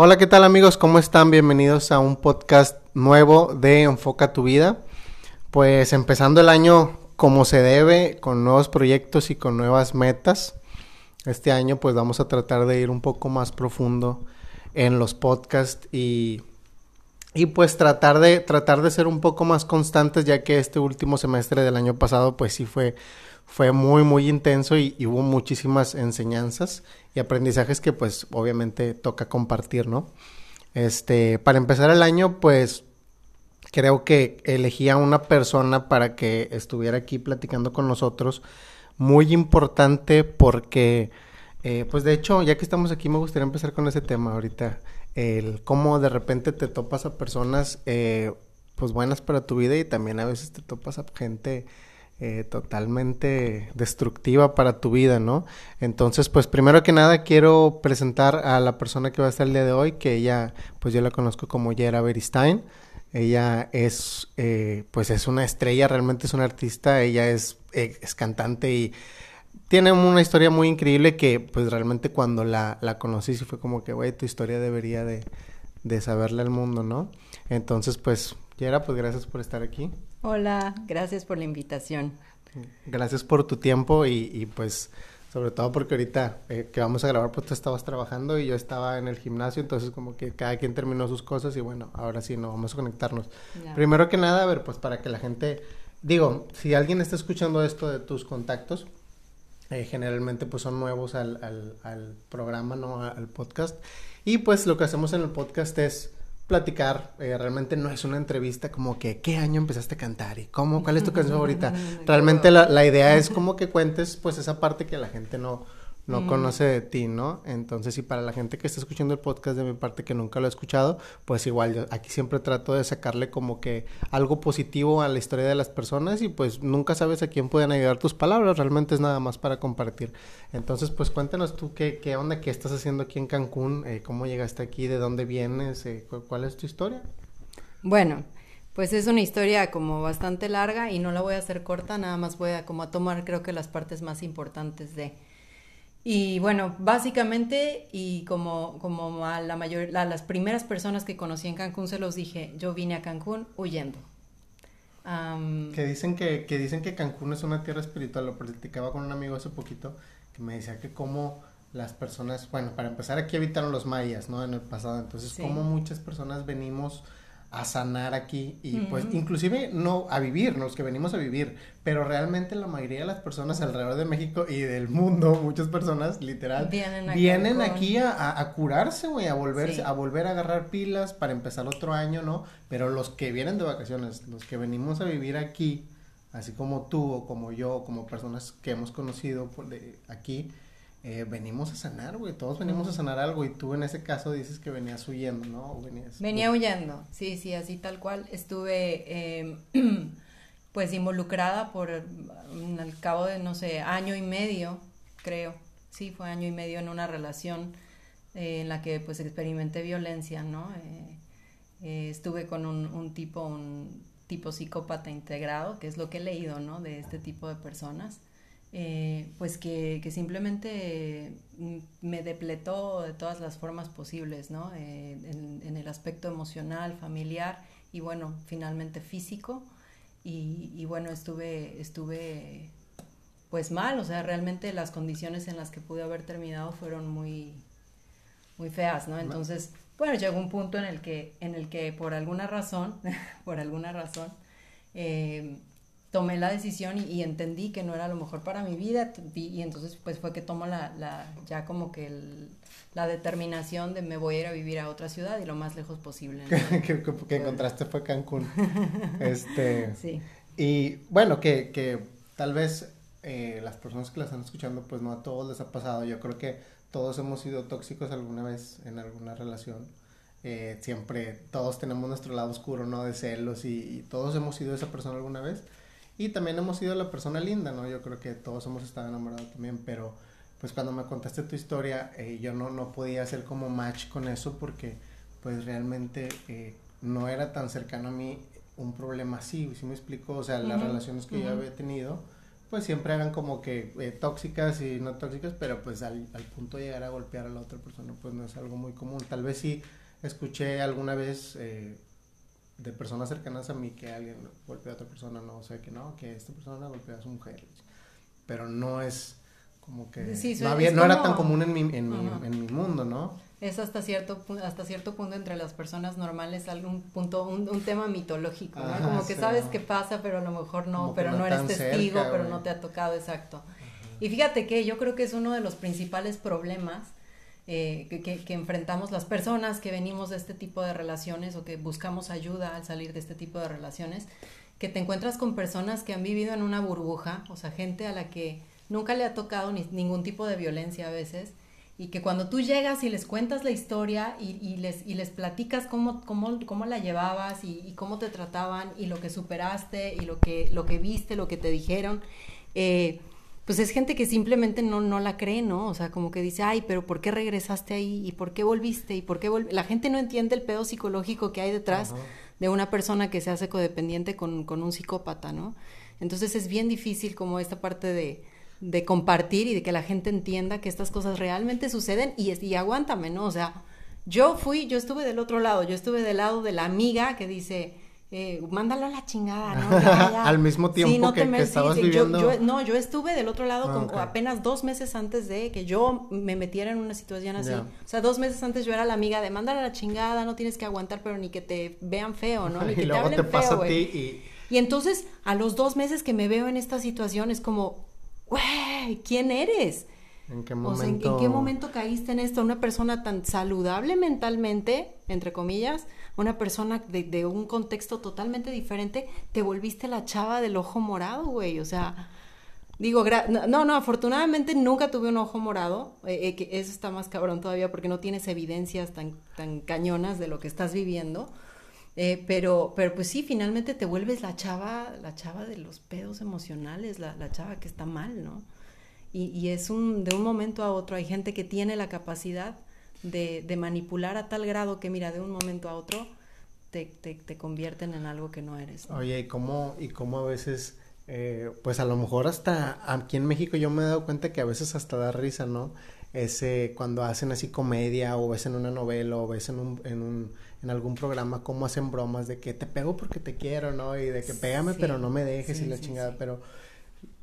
Hola, ¿qué tal amigos? ¿Cómo están? Bienvenidos a un podcast nuevo de Enfoca tu vida. Pues empezando el año como se debe, con nuevos proyectos y con nuevas metas. Este año pues vamos a tratar de ir un poco más profundo en los podcasts y, y pues tratar de, tratar de ser un poco más constantes ya que este último semestre del año pasado pues sí fue fue muy, muy intenso y, hubo muchísimas enseñanzas y aprendizajes que pues obviamente toca compartir, ¿no? Este, para empezar el año, pues creo que elegí a una persona para que estuviera aquí platicando con nosotros, muy importante porque, eh, pues de hecho, ya que estamos aquí, me gustaría empezar con ese tema ahorita, el cómo de repente te topas a personas, eh, pues buenas para tu vida y también a veces te topas a gente eh, totalmente destructiva para tu vida, ¿no? Entonces, pues primero que nada quiero presentar a la persona que va a estar el día de hoy, que ella, pues yo la conozco como Yera Beristain. Ella es, eh, pues es una estrella, realmente es una artista, ella es, eh, cantante y tiene una historia muy increíble que, pues realmente cuando la, la conocí, sí fue como que, güey, tu historia debería de, de saberle al mundo, ¿no? Entonces, pues, Yera, pues gracias por estar aquí. Hola, gracias por la invitación. Gracias por tu tiempo y, pues sobre todo porque ahorita eh, que vamos a grabar pues tú estabas trabajando y yo estaba en el gimnasio, entonces como que cada quien terminó sus cosas y bueno, ahora sí, no, vamos a conectarnos. Primero que nada, a ver, pues para que la gente, digo, si alguien está escuchando esto de tus contactos, eh, generalmente pues son nuevos al, al, al programa, ¿no? Al podcast. Y pues lo que hacemos en el podcast es platicar, eh, realmente no es una entrevista como que qué año empezaste a cantar y cómo, cuál es tu canción favorita. Realmente la, la, idea es como que cuentes pues esa parte que la gente no, no mm. conoce de ti, ¿no? Entonces, y para la gente que está escuchando el podcast de mi parte que nunca lo ha escuchado, pues igual yo aquí siempre trato de sacarle como que algo positivo a la historia de las personas y pues nunca sabes a quién pueden ayudar tus palabras, realmente es nada más para compartir. Entonces, pues cuéntanos tú qué, qué onda, qué estás haciendo aquí en Cancún, eh, cómo llegaste aquí, de dónde vienes, eh, cuál es tu historia. Bueno, pues es una historia como bastante larga y no la voy a hacer corta, nada más voy a como a tomar creo que las partes más importantes de y bueno, básicamente, y como, como a la mayor, a las primeras personas que conocí en Cancún se los dije, yo vine a Cancún huyendo. que dicen que, que dicen que Cancún es una tierra espiritual, lo platicaba con un amigo hace poquito, que me decía que como las personas, bueno, para empezar aquí habitaron los mayas, ¿no? En el pasado, entonces como muchas personas venimos a sanar aquí y pues inclusive no a vivir, los que venimos a vivir, pero realmente la mayoría de las personas alrededor de México y del mundo, muchas personas literal vienen aquí, a, curarse, güey, a volverse, a volver a agarrar pilas para empezar otro año, ¿no? Pero los que vienen de vacaciones, los que venimos a vivir aquí, así como tú o como yo, como personas que hemos conocido por de aquí, eh, venimos a sanar, güey, todos venimos a sanar algo y tú en ese caso dices que venías huyendo, ¿no? Venía huyendo, sí, sí, así tal cual. Estuve em, pues involucrada por mm, al cabo de, no sé, año y medio, creo, sí, fue año y medio en una relación eh, en la que pues experimenté violencia, ¿no? Eh, estuve con un, un tipo, un tipo psicópata integrado, que es lo que he leído, ¿no? De este tipo de personas. Eh, pues que, simplemente mm, me depletó de todas las formas posibles, ¿no? Eh, en, el aspecto emocional, familiar y bueno, finalmente físico. Y, bueno, estuve, estuve pues mal, o sea, realmente las condiciones en las que pude haber terminado fueron muy, muy feas, ¿no? Entonces, bueno, llegó un punto en el que, en el que por alguna razón, por alguna razón, eh, tomé la decisión y, entendí que no era lo mejor para mi vida y, entonces pues fue que tomo la, la ya como que la determinación de me voy a ir a vivir a otra ciudad y lo más lejos posible. que, que, encontraste fue Cancún. este, sí. Y bueno, que, que tal vez eh, las personas que la están escuchando pues no a todos les ha pasado. Yo creo que todos hemos sido tóxicos alguna vez en alguna relación. Eh, siempre todos tenemos nuestro lado oscuro, ¿no? De celos y, y todos hemos sido esa persona alguna vez. Y también hemos sido la persona linda, ¿no? Yo creo que todos hemos estado enamorados también, pero pues cuando me contaste tu historia, eh, yo no, no podía hacer como match con eso porque pues realmente eh, no era tan cercano a mí un problema así, ¿sí me explico? O sea, las relaciones que yo había tenido, pues siempre eran como que eh, tóxicas y no tóxicas, pero pues al, al punto de llegar a golpear a la otra persona, pues no es algo muy común. Tal vez sí escuché alguna vez eh, de personas cercanas a mí que alguien golpeó a otra persona, no, o sea, que no, que esta persona golpeó a su mujer, pero no es como que no, había, no era tan común en mi, en, mi, en mi mundo, ¿no? Es hasta cierto, hasta cierto punto entre las personas normales algún punto, un, un tema mitológico, ¿no? como que sabes que pasa, pero a lo mejor no, pero no, eres testigo, pero no te ha tocado, exacto. Y fíjate que yo creo que es uno de los principales problemas eh, que, enfrentamos las personas que venimos de este tipo de relaciones o que buscamos ayuda al salir de este tipo de relaciones, que te encuentras con personas que han vivido en una burbuja, o sea, gente a la que nunca le ha tocado ni, ningún tipo de violencia a veces, y que cuando tú llegas y les cuentas la historia y, les, y les platicas cómo, cómo, cómo la llevabas y, cómo te trataban y lo que superaste y lo que, lo que viste, lo que te dijeron, eh, pues es gente que simplemente no, no la cree, ¿no? O sea, como que dice, ay, pero ¿por qué regresaste ahí? ¿Y por qué volviste? ¿Y por qué La gente no entiende el pedo psicológico que hay detrás de una persona que se hace codependiente con, con un psicópata, ¿no? Entonces es bien difícil como esta parte de, de compartir y de que la gente entienda que estas cosas realmente suceden y, y aguántame, ¿no? O sea, yo fui, yo estuve del otro lado, yo estuve del lado de la amiga que dice, eh, mándalo a la chingada, ¿no? Al mismo tiempo que, estabas viviendo. Yo, no, yo estuve del otro lado ah, apenas dos meses antes de que yo me metiera en una situación así. O sea, dos meses antes yo era la amiga de mándalo a la chingada, no tienes que aguantar, pero ni que te vean feo, ¿no? Ni que y te luego hablen te pasa feo, a ti y... y entonces, a los dos meses que me veo en esta situación, es como, güey, ¿quién eres? ¿En qué momento? O sea, ¿en, qué momento caíste en esto? Una persona tan saludable mentalmente, entre comillas, una persona de, de, un contexto totalmente diferente, te volviste la chava del ojo morado, güey. O sea, digo, no, no, afortunadamente nunca tuve un ojo morado. Eh, eh, que eso está más cabrón todavía porque no tienes evidencias tan, tan cañonas de lo que estás viviendo. Eh, pero, pero pues sí, finalmente te vuelves la chava, la chava de los pedos emocionales, la, la chava que está mal, ¿no? Y, y, es un, de un momento a otro, hay gente que tiene la capacidad de, de manipular a tal grado que, mira, de un momento a otro te, te, te convierten en algo que no eres. Oye, ¿y cómo, y cómo a veces, eh, pues a lo mejor hasta aquí en México yo me he dado cuenta que a veces hasta da risa, ¿no? Ese, cuando hacen así comedia o ves en una novela o ves en un, en un en algún programa cómo hacen bromas de que te pego porque te quiero, ¿no? Y de que pégame pero no me dejes y la chingada, pero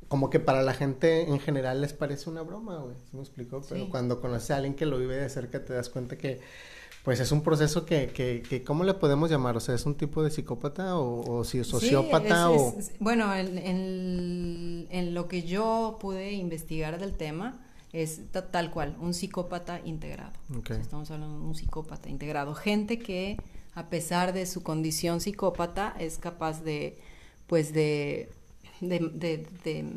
como que para la gente en general les parece una broma, güey, ¿sí me explico? Pero cuando conoces a alguien que lo vive de cerca te das cuenta que pues es un proceso que, que, que ¿cómo le podemos llamar? O sea, ¿es un tipo de psicópata o, o si sociópata o...? bueno, en, en, en, lo que yo pude investigar del tema, es tal cual, un psicópata integrado. estamos hablando de un psicópata integrado. Gente que, a pesar de su condición psicópata, es capaz de, pues, de, de,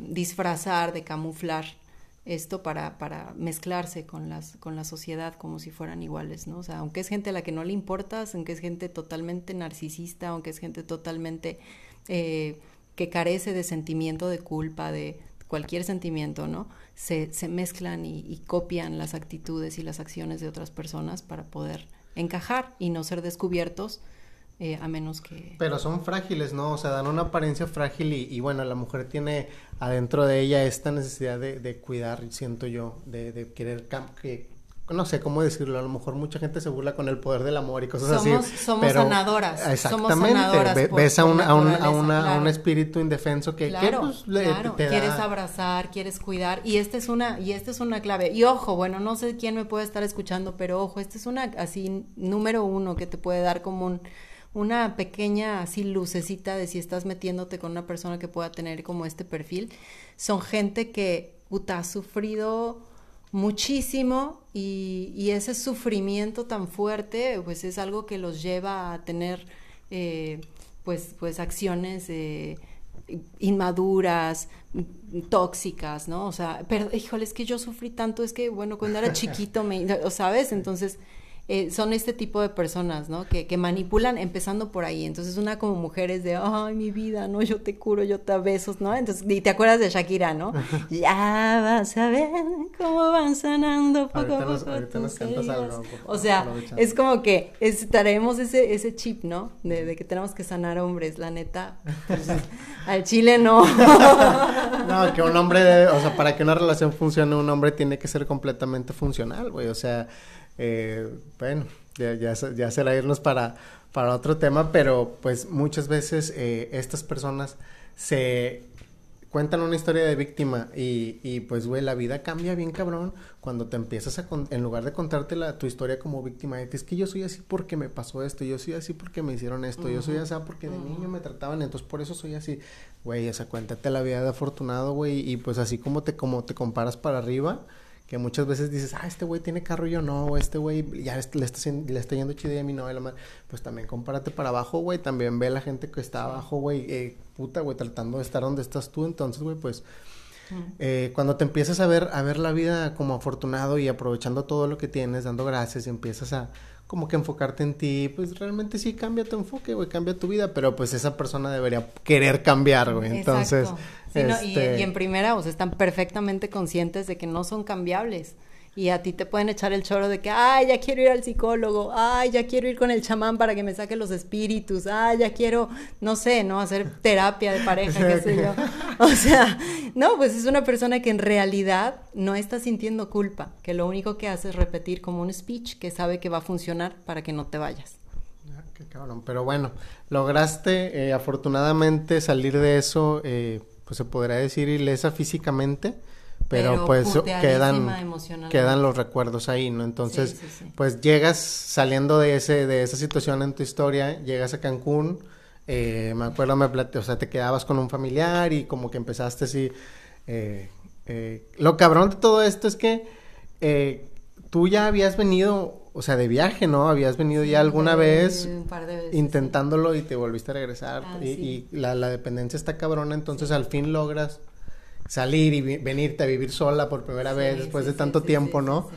disfrazar, de camuflar esto para, para mezclarse con, las, con la sociedad como si fueran iguales, ¿no? O sea, aunque es gente a la que no le importas, aunque es gente totalmente narcisista, aunque es gente totalmente eh, que carece de sentimiento de culpa, de cualquier sentimiento, ¿no? se, se mezclan y, copian las actitudes y las acciones de otras personas para poder encajar y no ser descubiertos eh, a menos que... Pero son frágiles, ¿no? O sea, dan una apariencia frágil y, y bueno, la mujer tiene adentro de ella esta necesidad de, de cuidar, siento yo, de, de querer que, no sé cómo decirlo, a lo mejor mucha gente se burla con el poder del amor y cosas así. Somos sanadoras. Exactamente. ves a, un, a, a, un espíritu indefenso que, pues, quieres abrazar, quieres cuidar y esta es una y esta es una clave. Y ojo, bueno, no sé quién me puede estar escuchando, pero ojo, esta es una así número uno que te puede dar como un una pequeña así lucecita de si estás metiéndote con una persona que pueda tener como este perfil. Son gente que puta, ha sufrido muchísimo y, ese sufrimiento tan fuerte pues es algo que los lleva a tener eh, pues, pues acciones eh, inmaduras, tóxicas, ¿no? O sea, pero híjole, es que yo sufrí tanto, es que bueno, cuando era chiquito me, ¿sabes? Entonces, eh, son este tipo de personas, ¿no? Que, que manipulan empezando por ahí. Entonces una como mujeres de, ay, mi vida, no, yo te curo, yo te besos, ¿no? Entonces, y te acuerdas de Shakira, ¿no? ya vas a ver cómo van sanando poco a poco. o sea, es como que estaremos ese, ese chip, ¿no? De, de, que tenemos que sanar hombres, la neta. Pues, al chile no. no, que un hombre, o sea, para que una relación funcione, un hombre tiene que ser completamente funcional, güey. O sea, eh, bueno, ya, ya, ya será irnos para, para otro tema, pero pues muchas veces eh, estas personas se cuentan una historia de víctima y, y pues, güey, la vida cambia bien cabrón cuando te empiezas a, en lugar de contarte la, tu historia como víctima, es que yo soy así porque me pasó esto, yo soy así porque me hicieron esto, yo soy así porque de niño me trataban, entonces por eso soy así, güey, esa cuéntate la vida de afortunado, güey, y pues así como te, como te comparas para arriba, que muchas veces dices, ah, este güey tiene carro y yo no, o este güey ya le está, le está yendo chido y a mí no, la pues también compárate para abajo, güey, también ve la gente que está abajo, güey, eh, puta, güey, tratando de estar donde estás tú, entonces, güey, pues, eh, cuando te empiezas a ver, a ver la vida como afortunado y aprovechando todo lo que tienes, dando gracias y empiezas a, como que enfocarte en ti, pues realmente sí cambia tu enfoque, güey, cambia tu vida, pero pues esa persona debería querer cambiar, güey. Entonces, y, y, en primera, o sea, están perfectamente conscientes de que no son cambiables y a ti te pueden echar el choro de que, ay, ya quiero ir al psicólogo, ay, ya quiero ir con el chamán para que me saque los espíritus, ay, ya quiero, no sé, ¿no? Hacer terapia de pareja, qué sé yo. O sea, no, pues es una persona que en realidad no está sintiendo culpa, que lo único que hace es repetir como un speech que sabe que va a funcionar para que no te vayas. Ah, qué cabrón, pero bueno, lograste eh, afortunadamente salir de eso, eh, pues se podría decir ilesa físicamente pero, pues quedan quedan los recuerdos ahí, ¿no? Entonces, pues llegas saliendo de ese de esa situación en tu historia, llegas a Cancún, eh, me acuerdo me o sea, te quedabas con un familiar y como que empezaste así eh, eh, lo cabrón de todo esto es que tú ya habías venido, o sea, de viaje, ¿no? Habías venido ya alguna vez intentándolo y te volviste a regresar ah, y, la, la dependencia está cabrona, entonces al fin logras salir y venirte a vivir sola por primera vez después de tanto tiempo, ¿no?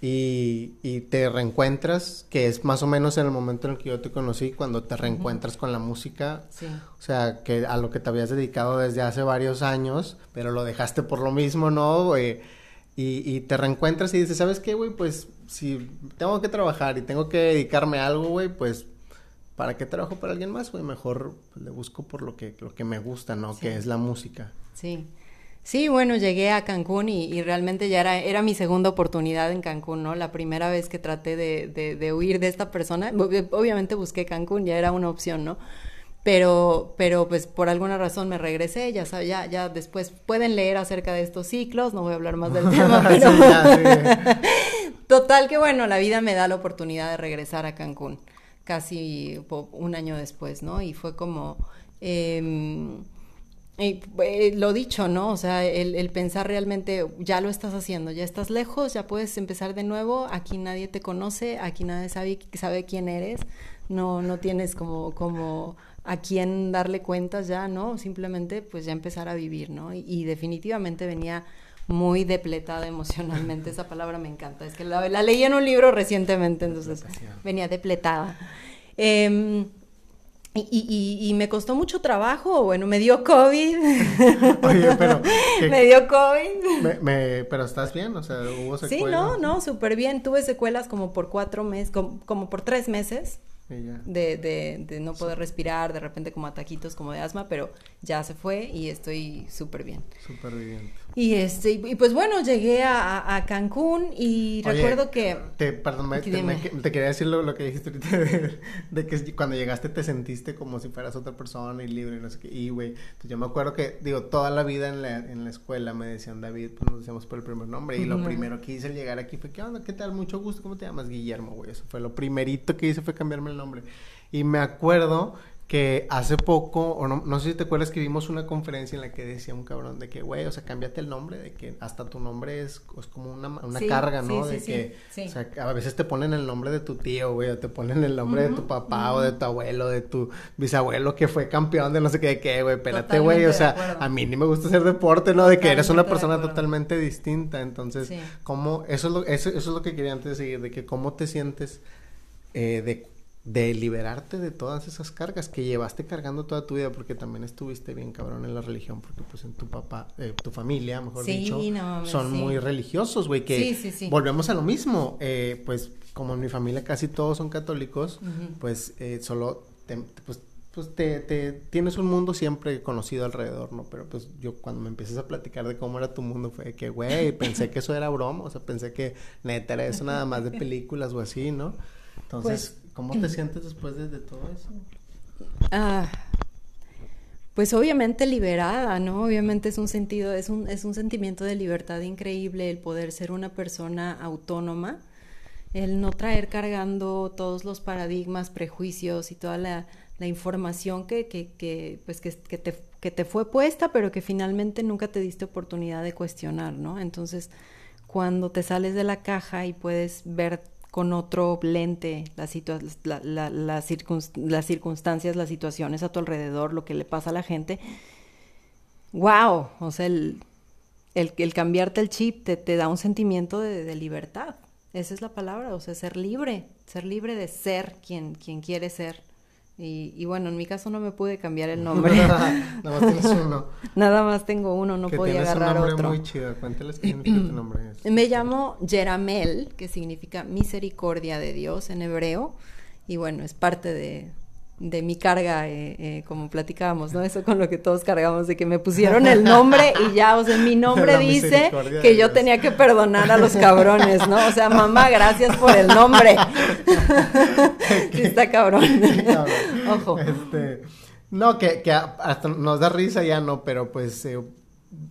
Y, y, te reencuentras, que es más o menos en el momento en el que yo te conocí, cuando te reencuentras con la música, o sea, que a lo que te habías dedicado desde hace varios años, pero lo dejaste por lo mismo, ¿no? y, y, te reencuentras y dices, ¿sabes qué, güey? Pues si tengo que trabajar y tengo que dedicarme a algo, güey, pues ¿para qué trabajo para alguien más, güey? Mejor le busco por lo que, lo que me gusta, ¿no? Que es la música. Sí. Sí, bueno, llegué a Cancún y, realmente ya era, era mi segunda oportunidad en Cancún, ¿no? La primera vez que traté de, de, huir de esta persona, obviamente busqué Cancún, ya era una opción, ¿no? Pero, pero pues por alguna razón me regresé, ya, ya, ya después pueden leer acerca de estos ciclos, no voy a hablar más del tema, pero... Total que bueno, la vida me da la oportunidad de regresar a Cancún, casi un año después, ¿no? Y fue como... Eh, y, eh, lo dicho, ¿no? O sea, el, pensar realmente, ya lo estás haciendo, ya estás lejos, ya puedes empezar de nuevo, aquí nadie te conoce, aquí nadie sabe, sabe quién eres, no, no tienes como, como a quién darle cuentas ya, ¿no? Simplemente pues ya empezar a vivir, ¿no? Y, definitivamente venía muy depletada emocionalmente, esa palabra me encanta, es que la, la leí en un libro recientemente, entonces venía depletada. Eh, y, y, me costó mucho trabajo, bueno, me dio COVID. Oye, pero... me dio COVID. Me, pero estás bien, o sea, hubo secuelas. Sí, no, no, súper bien. Tuve secuelas como por cuatro meses, como por tres meses de, de, de, no poder respirar, de repente como ataquitos como de asma, pero ya se fue y estoy súper bien. Súper bien. Y, este, y pues bueno, llegué a, a Cancún y recuerdo que... Te, perdón, te, quería decir lo, que dijiste ahorita de, que cuando llegaste te sentiste como si fueras otra persona y libre y no sé qué. Y, güey, pues yo me acuerdo que, digo, toda la vida en la, en la escuela me decían David, pues nos decíamos por el primer nombre. Y lo primero que hice al llegar aquí fue, ¿qué onda? ¿Qué tal? Mucho gusto, ¿cómo te llamas? Guillermo, güey. Eso fue lo primerito que hice fue cambiarme el nombre. Y me acuerdo que hace poco, o no, no sé si te acuerdas que vimos una conferencia en la que decía un cabrón de que, güey, o sea, cámbiate el nombre, de que hasta tu nombre es, es como una, una carga, ¿no? de que, o sea, a veces te ponen el nombre de tu tío, güey, o te ponen el nombre de tu papá o de tu abuelo, de tu bisabuelo que fue campeón de no sé qué, de qué, güey, espérate, güey, o sea, a mí ni me gusta hacer deporte, ¿no? De que eres una persona totalmente distinta, entonces, ¿cómo, eso es lo, eso, eso es lo que quería antes de seguir, de que cómo te sientes eh, de, de, liberarte de todas esas cargas que llevaste cargando toda tu vida, porque también estuviste bien cabrón en la religión, porque pues en tu papá, eh, tu familia, mejor dicho, son muy religiosos, güey, que volvemos a lo mismo, eh, pues como en mi familia casi todos son católicos, pues solo pues pues te, te, tienes un mundo siempre conocido alrededor, ¿no? Pero pues yo cuando me empiezas a platicar de cómo era tu mundo fue que, güey, pensé que eso era broma, o sea, pensé que neta era eso nada más de películas o así, ¿no? Entonces, pues, ¿cómo te sientes después de, todo eso? Ah, pues obviamente liberada, ¿no? Obviamente es un sentido, es un, es un sentimiento de libertad increíble el poder ser una persona autónoma, el no traer cargando todos los paradigmas, prejuicios y toda la información que, que, que pues que, que, te, que te fue puesta, pero que finalmente nunca te diste oportunidad de cuestionar, ¿no? Entonces, cuando te sales de la caja y puedes ver con otro lente las, la, la, las circunstancias, las situaciones a tu alrededor, lo que le pasa a la gente, wow, o sea, el, el, el cambiarte el chip te, te da un sentimiento de, de, libertad. Esa es la palabra, o sea, ser libre, ser libre de ser quien, quien quiere ser. Y, bueno, en mi caso no me pude cambiar el nombre. Nada más tienes uno. Nada más tengo uno, no podía agarrar un nombre muy chido. Cuéntales qué significa tu nombre. Me llamo Jeramel, que significa misericordia de Dios en hebreo. Y bueno, es parte de, de mi carga, eh, eh, como platicábamos, ¿no? Eso con lo que todos cargamos, de que me pusieron el nombre y ya, o sea, mi nombre dice que yo tenía que perdonar a los cabrones, ¿no? O sea, mamá, gracias por el nombre. está cabrón. Ojo. Este, no, que, que hasta nos da risa ya, no, pero pues eh,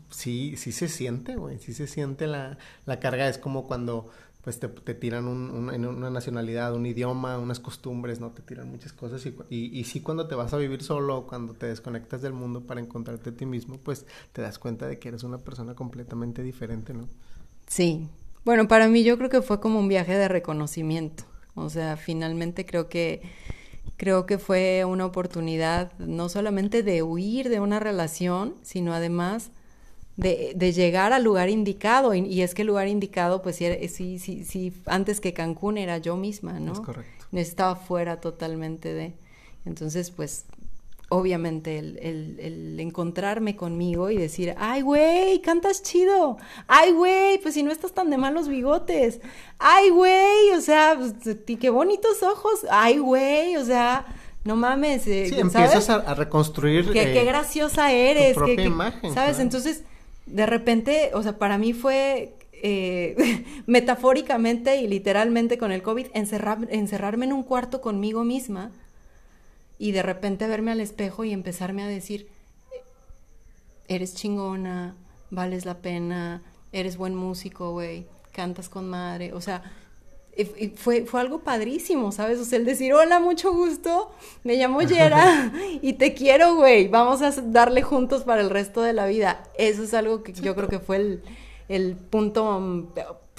sí, sí se siente, güey, sí se siente la, la carga, es como cuando pues te, tiran un, una nacionalidad, un idioma, unas costumbres, ¿no? Te tiran muchas cosas y, y, sí cuando te vas a vivir solo, cuando te desconectas del mundo para encontrarte a ti mismo, pues te das cuenta de que eres una persona completamente diferente, ¿no? Sí. Bueno, para mí yo creo que fue como un viaje de reconocimiento. O sea, finalmente creo que creo que fue una oportunidad no solamente de huir de una relación, sino además de, de, llegar al lugar indicado. Y, es que el lugar indicado, pues sí, sí, sí, antes que Cancún era yo misma, ¿no? Es correcto. Estaba fuera totalmente de. Entonces, pues, obviamente, el, el, encontrarme conmigo y decir, ay, güey, cantas chido. Ay, güey, pues si no estás tan de malos bigotes. Ay, güey, o sea, pues, qué bonitos ojos. Ay, güey, o sea no mames. Eh, sí, empiezas a, reconstruir. Qué, qué graciosa eres. Tu propia imagen. ¿Sabes? Entonces, de repente, o sea, para mí fue eh, metafóricamente y literalmente con el COVID, encerrarme en un cuarto conmigo misma y de repente verme al espejo y empezarme a decir, eres chingona, vales la pena, eres buen músico, güey, cantas con madre, o sea, fue, fue algo padrísimo, ¿sabes? O sea, el decir, hola, mucho gusto, me llamo Yera y te quiero, güey, vamos a darle juntos para el resto de la vida. Eso es algo que yo creo que fue el, el punto mm,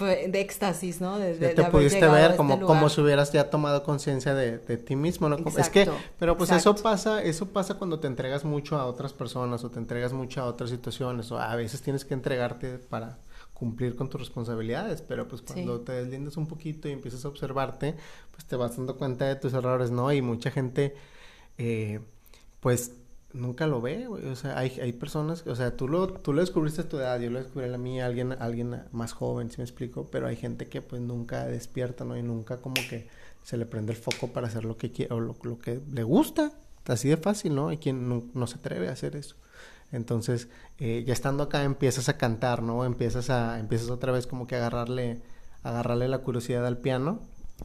de éxtasis, ¿no? De, te pudiste ver como, este como si hubieras ya tomado conciencia de, de, ti mismo, ¿no? es que, pero pues eso pasa, eso pasa cuando te entregas mucho a otras personas o te entregas mucho a otras situaciones o a veces tienes que entregarte para cumplir con tus responsabilidades, pero pues cuando te deslindas un poquito y empiezas a observarte, pues te vas dando cuenta de tus errores, ¿no? Y mucha gente, eh, pues nunca lo ve, güey. O sea, hay, hay personas, o sea, tú lo, tú lo descubriste a tu edad, yo lo descubrí a mí, alguien, alguien más joven, si me explico, pero hay gente que pues nunca despierta, ¿no? Y nunca como que se le prende el foco para hacer lo que quiere o lo, que le gusta. Así de fácil, ¿no? Hay quien no se atreve a hacer eso. Entonces, eh, ya estando acá empiezas a cantar, ¿no? Empiezas a, empiezas otra vez como que a agarrarle, agarrarle la curiosidad al piano.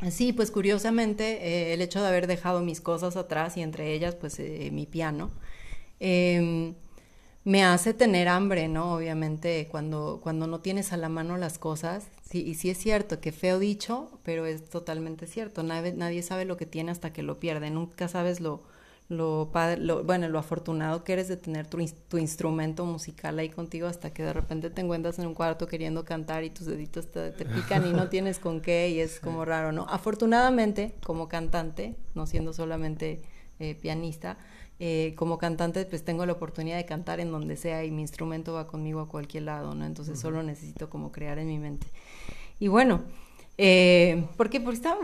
Sí, pues curiosamente eh, el hecho de haber dejado mis cosas atrás y entre ellas pues eh, mi piano, em, me hace tener hambre, ¿no? Obviamente cuando, cuando no tienes a la mano las cosas, sí, y sí es cierto, que feo dicho, pero es totalmente cierto, nadie, nadie sabe lo que tiene hasta que lo pierde, nunca sabes lo, lo, lo, bueno, lo afortunado que eres de tener tu, tu, instrumento musical ahí contigo hasta que de repente te encuentras en un cuarto queriendo cantar y tus deditos te, pican y no tienes con qué y es como raro, ¿no? Afortunadamente, como cantante, no siendo solamente eh, pianista, eh, como cantante pues tengo la oportunidad de cantar en donde sea y mi instrumento va conmigo a cualquier lado, ¿no? Entonces solo necesito como crear en mi mente. Y bueno, Eh, ¿Por qué? Porque estaba...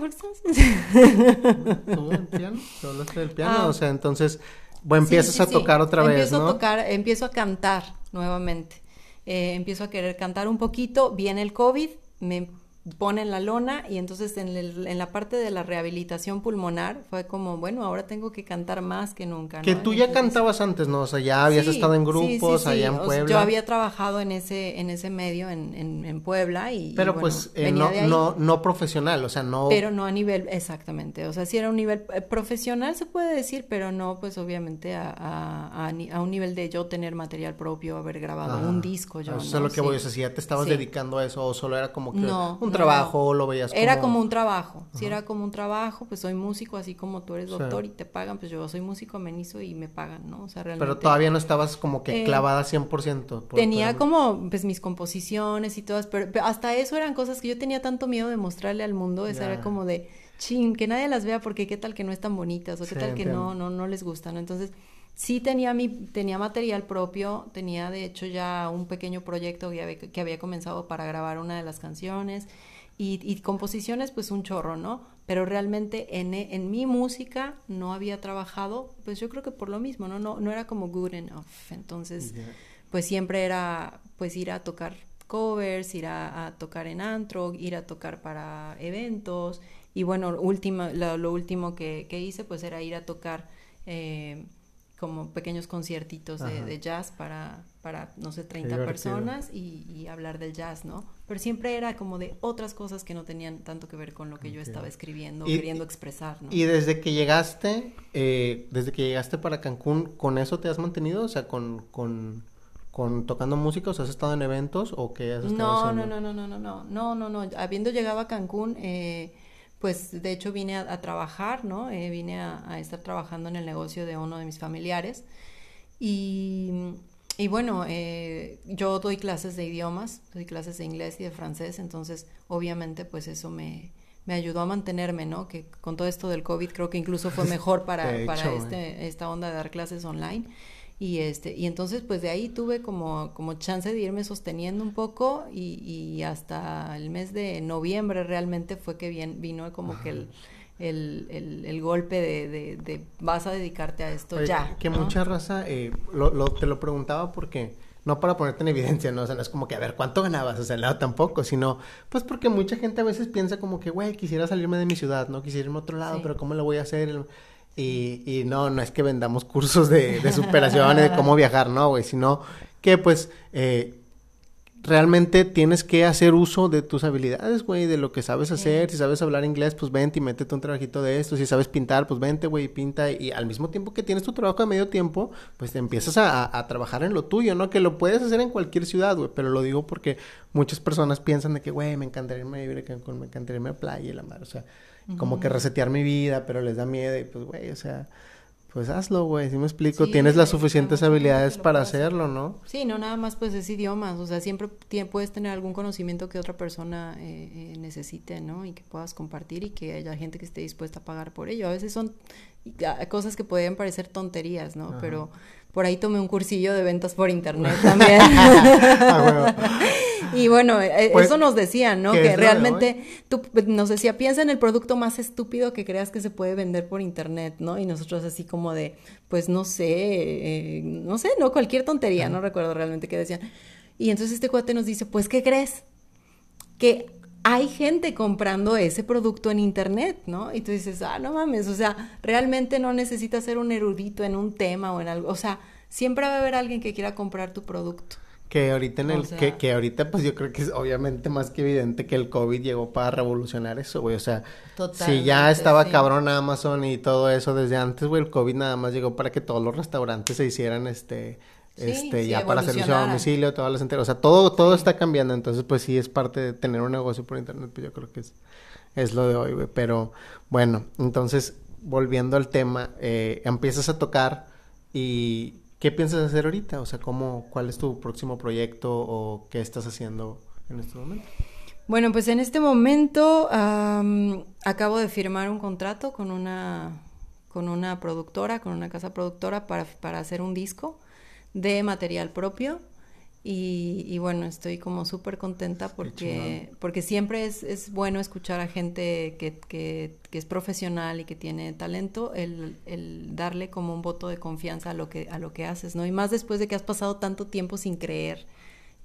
¿Tú el piano? ¿Tú hablaste del piano? Ah. o sea, entonces, bueno, empiezas Sí, sí, a tocar otra vez, empiezo ¿no? a tocar, empiezo a cantar nuevamente. Eh, empiezo a querer cantar un poquito, viene el COVID, me ponen la lona y entonces en, el- en la parte de la rehabilitación pulmonar fue como, bueno, ahora tengo que cantar más que nunca. Que ¿no? tú ya Entonces- cantabas antes, ¿no? O sea, ya habías Sí, estado en sí, sí, grupos sí. allá en O sea, Puebla. yo había trabajado en ese, en ese medio en, en, en Puebla y... y Pero bueno, pues eh, no, no, no profesional, o sea, no... Pero no a nivel, exactamente, o sea, sí era un nivel eh, profesional, se puede decir, pero no, pues obviamente a, a, a a un nivel de yo tener material propio, haber grabado un disco yo, Eso es ¿no? lo que voy, o sea, si ya te estabas dedicando a eso o solo era como que No, un trabajo no. o lo veías como... Era como un trabajo, si era como un trabajo, pues soy músico, así como tú eres Sí. doctor y te pagan, pues yo soy músico amenizo y me pagan, ¿no? O sea, realmente... Pero todavía no estabas como que Eh, clavada 100%. por- Tenía por- como pues mis composiciones y todas, pero, pero hasta eso eran cosas que yo tenía tanto miedo de mostrarle al mundo, esa era como de, chin, que nadie las vea porque qué tal que no están bonitas o qué Sí, tal que entiendo. no, no, no les gustan, Entonces, sí tenía mi, tenía material propio, tenía de hecho ya un pequeño proyecto que había, que había comenzado para grabar una de las canciones y, y composiciones pues un chorro, ¿no? Pero realmente en, en mi música no había trabajado, pues yo creo que por lo mismo, ¿no? No, no era como good enough, entonces pues siempre era pues ir a tocar covers, ir a, a tocar en antro, ir a tocar para eventos y bueno, última, lo, lo último que, que hice pues era ir a tocar eh, como pequeños conciertitos de jazz para, para, no sé, 30 personas y, y, hablar del jazz, ¿no? Pero siempre era como de otras cosas que no tenían tanto que ver con lo que okay. yo estaba escribiendo, y, queriendo expresar, ¿no? Y desde que llegaste, eh, desde que llegaste para Cancún, ¿con eso te has mantenido? O sea, con, con, con tocando música, o sea, has estado en eventos o qué has estado no, haciendo? No, no, no, no, no, no, no, no, habiendo llegado a Cancún, eh, pues de hecho vine a, a trabajar, ¿no? Eh, vine a, a estar trabajando en el negocio de uno de mis familiares y y bueno, eh, yo doy clases de idiomas, doy clases de inglés y de francés, entonces obviamente pues eso me, me ayudó a mantenerme, ¿no? Que con todo esto del COVID creo que incluso fue mejor para, para este, esta onda de dar clases online. Y este, y entonces pues de ahí tuve como, como chance de irme sosteniendo un poco y, y hasta el mes de noviembre realmente fue que bien, vino como que el, el, el, el golpe de, de, de vas a dedicarte a esto Oye, ya. Que ¿no? mucha raza, eh, lo, lo- te lo preguntaba porque, no para ponerte en evidencia, ¿no? O sea, no es como que, a ver, ¿cuánto ganabas? O sea, no, tampoco, sino, pues porque mucha gente a veces piensa como que, güey, quisiera salirme de mi ciudad, ¿no? Quisiera irme a otro lado, Sí. pero ¿cómo lo voy a hacer? Y, y no, no es que vendamos cursos de, de superación y de cómo viajar, no, güey, sino que, pues, eh, realmente tienes que hacer uso de tus habilidades, güey, de lo que sabes hacer. Si sabes hablar inglés, pues vente y métete un trabajito de esto. Si sabes pintar, pues vente, güey, y pinta. Y al mismo tiempo que tienes tu trabajo de medio tiempo, pues te empiezas a, a- trabajar en lo tuyo, ¿no? Que lo puedes hacer en cualquier ciudad, güey. Pero lo digo porque muchas personas piensan de que, güey, me encantaría irme a vivir me encantaría irme a playa y la mar. O sea, como que resetear mi vida, pero les da miedo. Y pues, güey, o sea, pues hazlo, güey. Si me explico, Sí, tienes las suficientes habilidades para hacerlo, ¿no? Sí, no nada más pues es idiomas, o sea, siempre puedes tener algún conocimiento que otra persona eh, eh, necesite, ¿no? Y que puedas compartir y que haya gente que esté dispuesta a pagar por ello. A veces son ah, cosas que pueden parecer tonterías, ¿no? Ajá. Pero por ahí tomé un cursillo de ventas por internet también. Ah, y bueno, eh, Pues, eso nos decían, ¿no? ¿qué Que realmente tú nos decía, piensa en el producto más estúpido que creas que se puede vender por internet, ¿no? Y nosotros así como de, pues no sé, eh, no sé, no, cualquier tontería, no recuerdo realmente qué decían. Y entonces este cuate nos dice, pues, ¿qué crees? Que hay gente comprando ese producto en internet, ¿no? Y tú dices, ah, no mames, o sea, realmente no necesitas ser un erudito en un tema o en algo, o sea, siempre va a haber alguien que quiera comprar tu producto. Que ahorita en O el, sea- que, que ahorita pues yo creo que es obviamente más que evidente que el COVID llegó para revolucionar eso, güey, o sea, si ya estaba sí. cabrón Amazon y todo eso desde antes, güey, el COVID nada más llegó para que todos los restaurantes se hicieran, este, Sí, este, sí, ya para servicio a domicilio, todas las enteras, o sea, todo, todo está cambiando, entonces pues sí es parte de tener un negocio por internet, pues yo creo que es, es lo de hoy, güey, pero bueno, entonces, volviendo al tema, eh, empiezas a tocar y ¿qué piensas hacer ahorita? O sea, ¿cómo, cuál es tu próximo proyecto o qué estás haciendo en este momento? Bueno, pues en este momento am, acabo de firmar un contrato con una, con una productora, con una casa productora para, para hacer un disco de material propio. Y, bueno, estoy como súper contenta porque, porque siempre es, es, bueno escuchar a gente que, que, que, es profesional y que tiene talento, el, el, darle como un voto de confianza a lo, que, a lo que haces, ¿no? Y más después de que has pasado tanto tiempo sin creer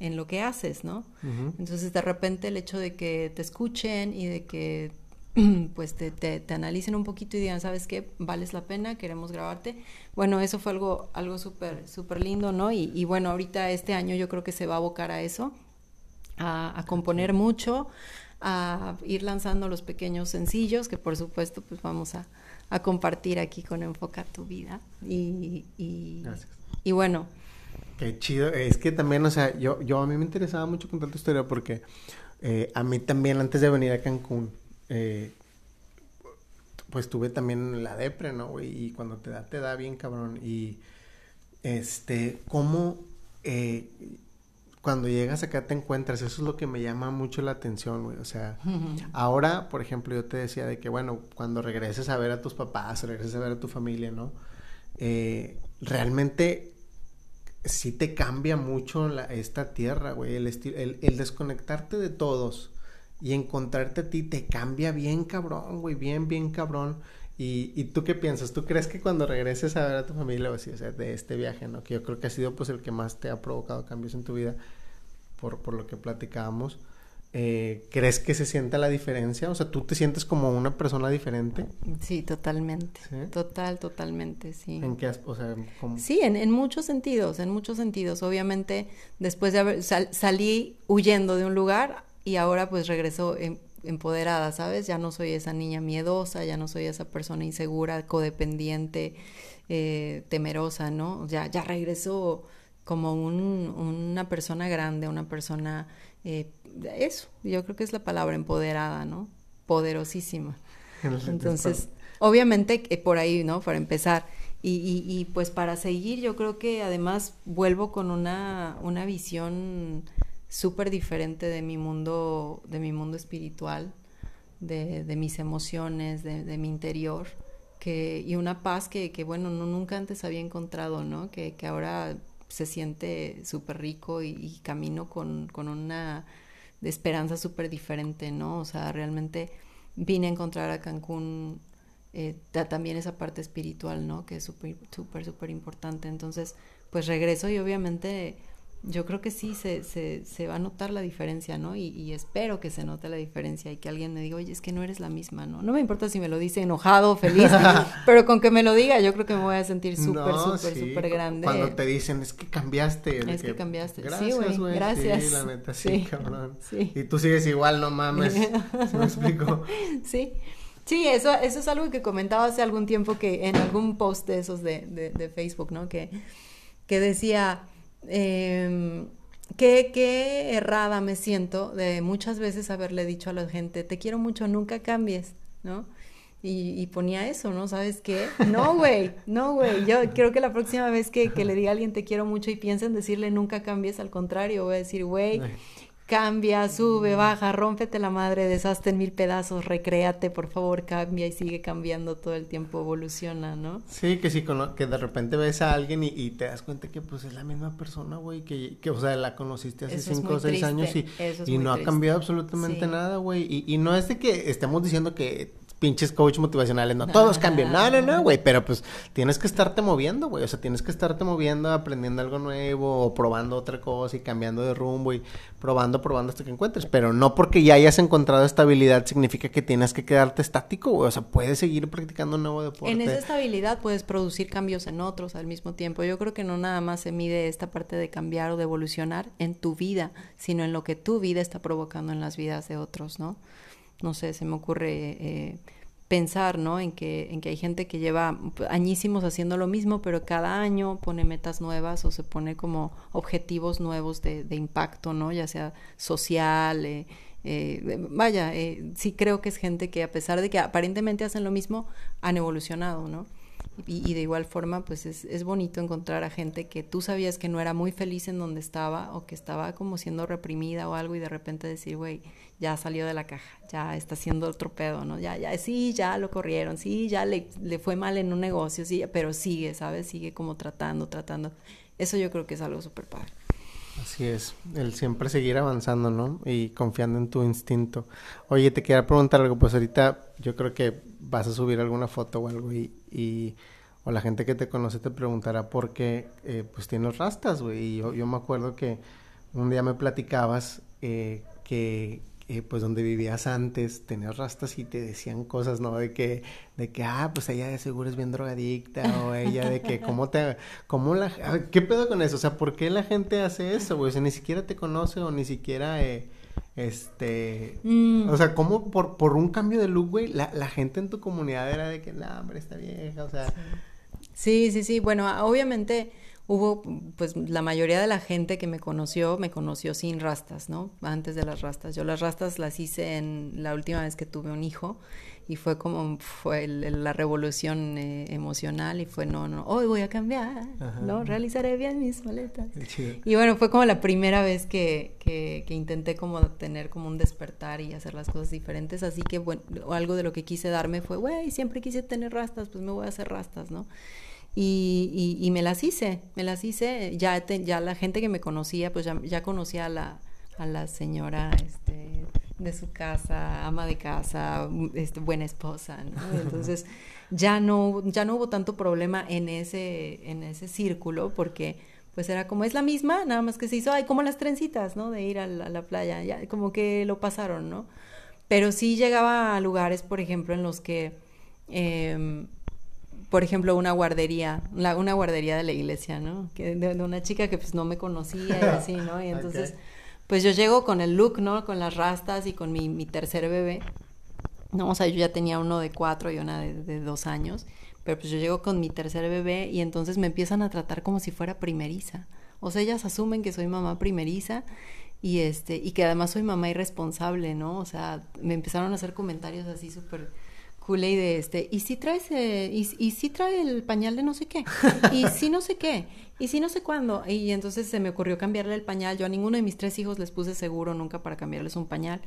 en lo que haces, ¿no? Entonces, de repente el hecho de que te escuchen y de que pues te, te, analicen un poquito y digan, ¿sabes qué? Vales la pena, queremos grabarte. Bueno, eso fue algo, algo súper, súper lindo, ¿no? Y, bueno, ahorita este año yo creo que se va a abocar a eso, a, componer mucho, a ir lanzando los pequeños sencillos, que por supuesto pues vamos a, compartir aquí con Enfoca tu vida. Y, y, y bueno. Qué chido. Es que también, o sea, yo, yo a mí me interesaba mucho contar tu historia porque eh, a mí también antes de venir a Cancún, eh, pues tuve también la depre, ¿no, güey? Y cuando te da, te da bien, cabrón. Y, este, ¿cómo eh, cuando llegas acá te encuentras? Eso es lo que me llama mucho la atención, güey. O sea, ahora, por ejemplo, yo te decía de que, bueno, cuando regreses a ver a tus papás, regreses a ver a tu familia, ¿no? Eh, realmente sí te cambia mucho la, esta tierra, güey. El, el, el desconectarte de todos y encontrarte a ti te cambia bien cabrón, güey, bien, bien cabrón. Y, y tú qué piensas? ¿Tú crees que cuando regreses a ver a tu familia o así, o sea, de este viaje, ¿no? Que yo creo que ha sido pues el que más te ha provocado cambios en tu vida, por, por lo que platicábamos. Eh, ¿Crees que se sienta la diferencia? O sea, ¿tú te sientes como una persona diferente? Sí, totalmente. Total, totalmente, sí. ¿En qué? O sea, Sí, en, en, muchos sentidos, en muchos sentidos. Obviamente, después de haber, salí huyendo de un lugar y ahora pues regreso em, empoderada, ¿sabes? Ya no soy esa niña miedosa, ya no soy esa persona insegura, codependiente, eh, temerosa, ¿no? Ya, ya regreso como un, una persona grande, una persona, eh, eso, yo creo que es la palabra empoderada, ¿no? Poderosísima. Entonces, obviamente eh, por ahí, ¿no? Para empezar. Y, y, y, pues para seguir, yo creo que además vuelvo con una, una visión súper diferente de mi mundo, de mi mundo espiritual, de, mis emociones, de, de, mi interior, que, y una paz que, que bueno, no, nunca antes había encontrado, ¿no? Que, que ahora se siente súper rico y, camino con, con una esperanza súper diferente, ¿no? O sea, realmente vine a encontrar a Cancún eh, también esa parte espiritual, ¿no? Que es súper, súper, súper importante. Entonces, pues regreso y obviamente yo creo que sí se, se, se, va a notar la diferencia, ¿no? Y, y, espero que se note la diferencia y que alguien me diga, oye, es que no eres la misma, ¿no? No me importa si me lo dice enojado, feliz, pero con que me lo diga, yo creo que me voy a sentir súper, súper, súper grande. Cuando te dicen, es que cambiaste. Es que, cambiaste. Gracias, sí, güey, gracias. Sí, la neta, sí, cabrón. Sí. Y tú sigues igual, no mames. ¿Se me explico? Sí. Sí, eso, eso es algo que comentaba hace algún tiempo que en algún post de esos de, de, de Facebook, ¿no? Que, que decía eh, qué, qué errada me siento de muchas veces haberle dicho a la gente, te quiero mucho, nunca cambies, ¿no? Y, ponía eso, ¿no? ¿Sabes qué? No, güey, no, güey. Yo creo que la próxima vez que, que, le diga a alguien te quiero mucho y piensa en decirle nunca cambies, al contrario, voy a decir, güey, cambia, sube, baja, rómpete la madre, deshazte en mil pedazos, recréate, por favor, cambia y sigue cambiando todo el tiempo, evoluciona, ¿no? Sí, que sí, que de repente ves a alguien y, te das cuenta que pues es la misma persona, güey, que, que, o sea, la conociste hace cinco o seis años y, y no ha cambiado absolutamente nada, güey, y, y no es de que estemos diciendo que pinches coach motivacionales, no, todos cambian, no, no, no, güey, pero pues tienes que estarte moviendo, güey, o sea, tienes que estarte moviendo, aprendiendo algo nuevo o probando otra cosa y cambiando de rumbo y probando, probando hasta que encuentres, pero no porque ya hayas encontrado estabilidad significa que tienes que quedarte estático, güey, o sea, puedes seguir practicando un nuevo deporte. En esa estabilidad puedes producir cambios en otros al mismo tiempo. Yo creo que no nada más se mide esta parte de cambiar o de evolucionar en tu vida, sino en lo que tu vida está provocando en las vidas de otros, ¿no? No sé, se me ocurre eh, pensar, ¿no? En que, en que hay gente que lleva añísimos haciendo lo mismo, pero cada año pone metas nuevas o se pone como objetivos nuevos de, de impacto, ¿no? Ya sea social, eh, eh, vaya, eh, sí creo que es gente que a pesar de que aparentemente hacen lo mismo, han evolucionado, ¿no? Y, de igual forma, pues es, es, bonito encontrar a gente que tú sabías que no era muy feliz en donde estaba o que estaba como siendo reprimida o algo y de repente decir, güey, ya salió de la caja, ya está haciendo otro pedo, ¿no? Ya, ya, sí, ya lo corrieron, sí, ya le, le fue mal en un negocio, sí, pero sigue, ¿sabes? Sigue como tratando, tratando. Eso yo creo que es algo súper padre. Así es, el siempre seguir avanzando, ¿no? Y confiando en tu instinto. Oye, te quería preguntar algo, pues ahorita yo creo que vas a subir alguna foto o algo y, y o la gente que te conoce te preguntará por qué, eh, pues tienes rastas, güey. Y yo, yo me acuerdo que un día me platicabas eh, que eh, pues donde vivías antes tenías rastas y te decían cosas, ¿no? De que, de que, ah, pues ella de seguro es bien drogadicta, o ella de que, ¿cómo te, cómo la, qué pedo con eso? O sea, ¿por qué la gente hace eso, güey? O sea, ni siquiera te conoce o ni siquiera, eh, este, mm. o sea, ¿cómo por, por un cambio de look, güey, la, la gente en tu comunidad era de que, no, hombre, está vieja, o sea. Sí, sí, sí, bueno, obviamente hubo, pues la mayoría de la gente que me conoció, me conoció sin rastas, ¿no? Antes de las rastas. Yo las rastas las hice en la última vez que tuve un hijo y fue como, fue la revolución eh, emocional y fue, no, no, hoy voy a cambiar, ¿no? Realizaré bien mis maletas. Y bueno, fue como la primera vez que, que, que, intenté como tener como un despertar y hacer las cosas diferentes, así que bueno, algo de lo que quise darme fue, güey, siempre quise tener rastas, pues me voy a hacer rastas, ¿no? Y, y, me las hice, me las hice, ya, ya la gente que me conocía, pues ya, ya conocía a la, a la señora este, de su casa, ama de casa, este, buena esposa, ¿no? Entonces ya no, ya no hubo tanto problema en ese, en ese círculo porque pues era como es la misma, nada más que se hizo, ay, como las trencitas, ¿no? De ir a la, playa, ya como que lo pasaron, ¿no? Pero sí llegaba a lugares, por ejemplo, en los que... Eh, por ejemplo, una guardería, una guardería de la iglesia, ¿no? Que de, una chica que pues no me conocía y así, ¿no? Y entonces, pues yo llego con el look, ¿no? Con las rastas y con mi, mi, tercer bebé. No, o sea, yo ya tenía uno de cuatro y una de, de, dos años, pero pues yo llego con mi tercer bebé y entonces me empiezan a tratar como si fuera primeriza. O sea, ellas asumen que soy mamá primeriza y este y que además soy mamá irresponsable, ¿no? O sea, me empezaron a hacer comentarios así súper Kool-Aid de este, y si traes, eh, y, y si trae el pañal de no sé qué, y si no sé qué, y si no sé cuándo, y entonces se me ocurrió cambiarle el pañal, yo a ninguno de mis tres hijos les puse seguro nunca para cambiarles un pañal,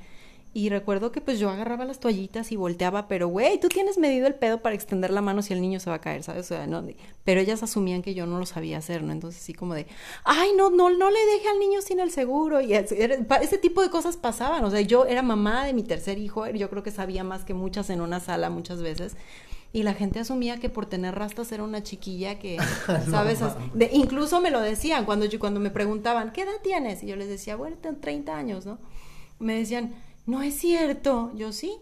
y recuerdo que pues yo agarraba las toallitas y volteaba, pero güey, tú tienes medido el pedo para extender la mano si el niño se va a caer, ¿sabes? O sea, no, pero ellas asumían que yo no lo sabía hacer, ¿no? Entonces así como de, ay, no, no, no le deje al niño sin el seguro. Y ese tipo de cosas pasaban. O sea, yo era mamá de mi tercer hijo, yo creo que sabía más que muchas en una sala muchas veces y la gente asumía que por tener rastas era una chiquilla que, ¿sabes? de, incluso me lo decían cuando, yo, cuando me preguntaban, ¿qué edad tienes? Y yo les decía, bueno, tengo 30 años, ¿no? Me decían, no es cierto. Yo sí.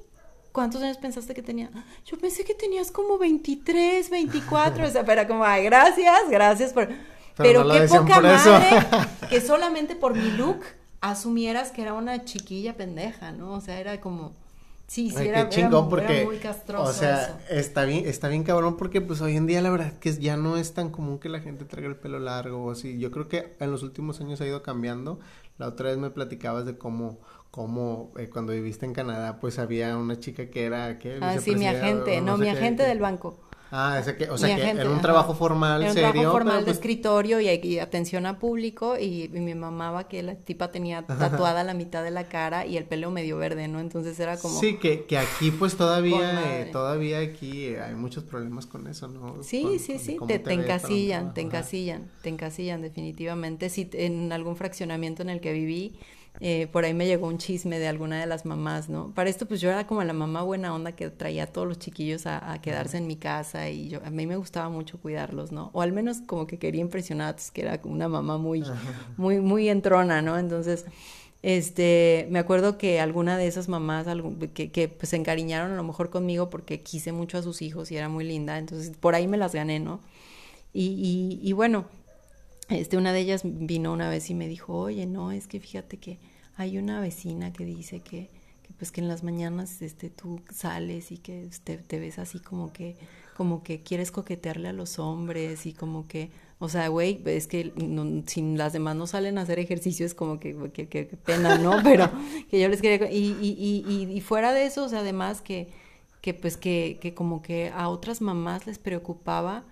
¿Cuántos años pensaste que tenía? Yo pensé que tenías como 23, 24. o sea, pero como, ay, gracias, gracias por... Pero, qué poca madre que solamente por mi look asumieras que era una chiquilla pendeja, ¿no? O sea, era como... Sí, sí, era, chingón porque, muy castroso o sea, está bien, está bien cabrón porque pues hoy en día la verdad que ya no es tan común que la gente traiga el pelo largo o así. Yo creo que en los últimos años ha ido cambiando. La otra vez me platicabas de cómo como eh, cuando viviste en Canadá, pues había una chica que era... ¿qué? Ah, sí, mi agente, no, mi agente del banco. Ah, ese que, o sea, que era un trabajo formal, era un trabajo formal de pues escritorio y, atención a público y, mi mamá va que la tipa tenía tatuada la mitad de la cara y el pelo medio verde, ¿no? Entonces era como... Sí, que, que aquí pues todavía, eh, todavía aquí eh, hay muchos problemas con eso, ¿no? Sí, sí, sí, te, te, encasillan, te encasillan, te encasillan definitivamente. Sí, en algún fraccionamiento en el que viví eh, por ahí me llegó un chisme de alguna de las mamás, ¿no? Para esto, pues yo era como la mamá buena onda que traía a todos los chiquillos a, quedarse en mi casa y yo, a mí me gustaba mucho cuidarlos, ¿no? O al menos como que quería impresionarlos, que era una mamá muy, muy, muy entrona, ¿no? Entonces, este, me acuerdo que alguna de esas mamás que, que pues se encariñaron a lo mejor conmigo porque quise mucho a sus hijos y era muy linda, entonces por ahí me las gané, ¿no? Y, y, y bueno, este, una de ellas vino una vez y me dijo, oye, no, es que fíjate que hay una vecina que dice que, que pues que en las mañanas este, tú sales y que te, te ves así como que, como que quieres coquetearle a los hombres y como que, o sea, güey, es que si las demás no salen a hacer ejercicio es como que, que, pena, ¿no? Pero que yo les quería, y, y, y, y fuera de eso, o sea, además que, que pues que, que como que a otras mamás les preocupaba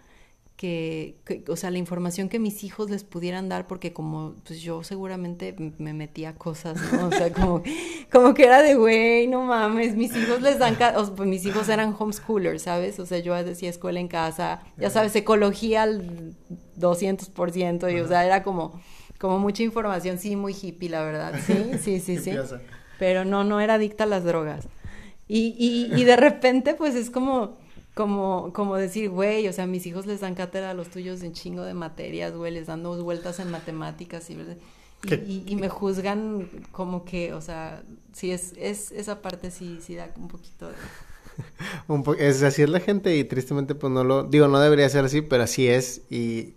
que, o sea, la información que mis hijos les pudieran dar, porque como, pues yo seguramente me metía cosas, ¿no? O sea, como, como que era de, güey, no mames, mis hijos les dan, o pues mis hijos eran homeschoolers, ¿sabes? O sea, yo decía escuela en casa, ya sabes, ecología al 200%, y o sea, era como como mucha información, sí, muy hippie, la verdad, sí, sí, sí, sí. Pero no, no era adicta a las drogas. Y, y, y de repente, pues es como, como, como decir, güey, o sea, mis hijos les dan cátedra a los tuyos en chingo de materias, güey, les dan dos vueltas en matemáticas y, y, y, me juzgan como que, o sea, sí, es, es esa parte sí, sí da un poquito de... un es así es la gente y tristemente pues no lo, digo, no debería ser así, pero así es y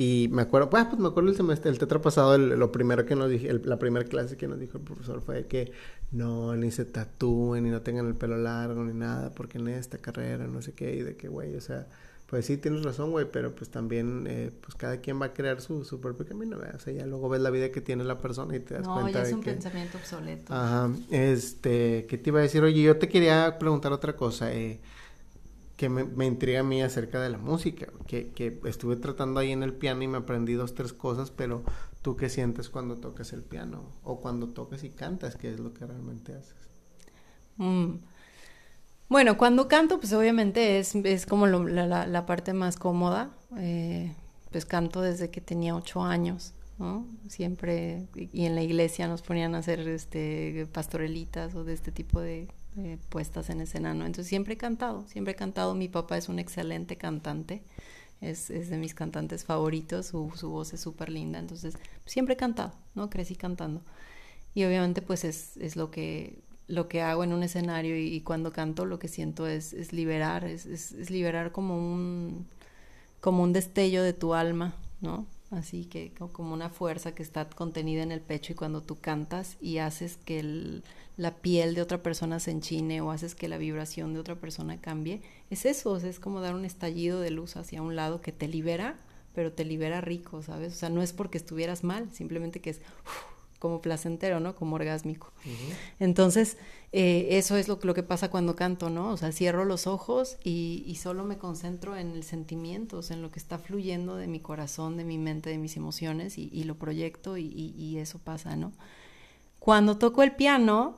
y me acuerdo, pues, pues me acuerdo el semestre, el tetra pasado, lo primero que nos dije, la primera clase que nos dijo el profesor fue que no, ni se tatúen, ni no tengan el pelo largo, ni nada, porque en esta carrera, no sé qué, y de qué, güey, o sea, pues sí, tienes razón, güey, pero pues también, eh, pues cada quien va a crear su, su propio camino, ¿verdad? O sea, ya luego ves la vida que tiene la persona y te das cuenta de que... No, ya es un pensamiento obsoleto. Ajá, este, ¿qué te iba a decir? Oye, yo te quería preguntar otra cosa, eh que me, intriga a mí acerca de la música, que, que, estuve tratando ahí en el piano y me aprendí dos, tres cosas, pero tú qué sientes cuando tocas el piano o cuando tocas y cantas, qué es lo que realmente haces. Mm. Bueno, cuando canto, pues obviamente es, es como la, la, la, parte más cómoda, eh, pues canto desde que tenía ocho años. ¿no? Siempre, y en la iglesia nos ponían a hacer este pastorelitas o de este tipo de, eh, puestas en escena, ¿no? Entonces siempre he cantado, siempre he cantado. Mi papá es un excelente cantante, es, es de mis cantantes favoritos, su, su voz es súper linda, entonces siempre he cantado, ¿no? Crecí cantando. Y obviamente pues es, es lo, que, lo que hago en un escenario y, cuando canto lo que siento es, es liberar, es, es, liberar como un, como un destello de tu alma, ¿no? Así que como una fuerza que está contenida en el pecho y cuando tú cantas y haces que el, la piel de otra persona se enchine o haces que la vibración de otra persona cambie, es eso, es como dar un estallido de luz hacia un lado que te libera, pero te libera rico, ¿sabes? O sea, no es porque estuvieras mal, simplemente que es como placentero, ¿no? Como orgásmico. Entonces, eh, eso es lo, lo, que pasa cuando canto, ¿no? O sea, cierro los ojos y, y, solo me concentro en el sentimiento, o sea, en lo que está fluyendo de mi corazón, de mi mente, de mis emociones y, y lo proyecto y, y, eso pasa, ¿no? Cuando toco el piano,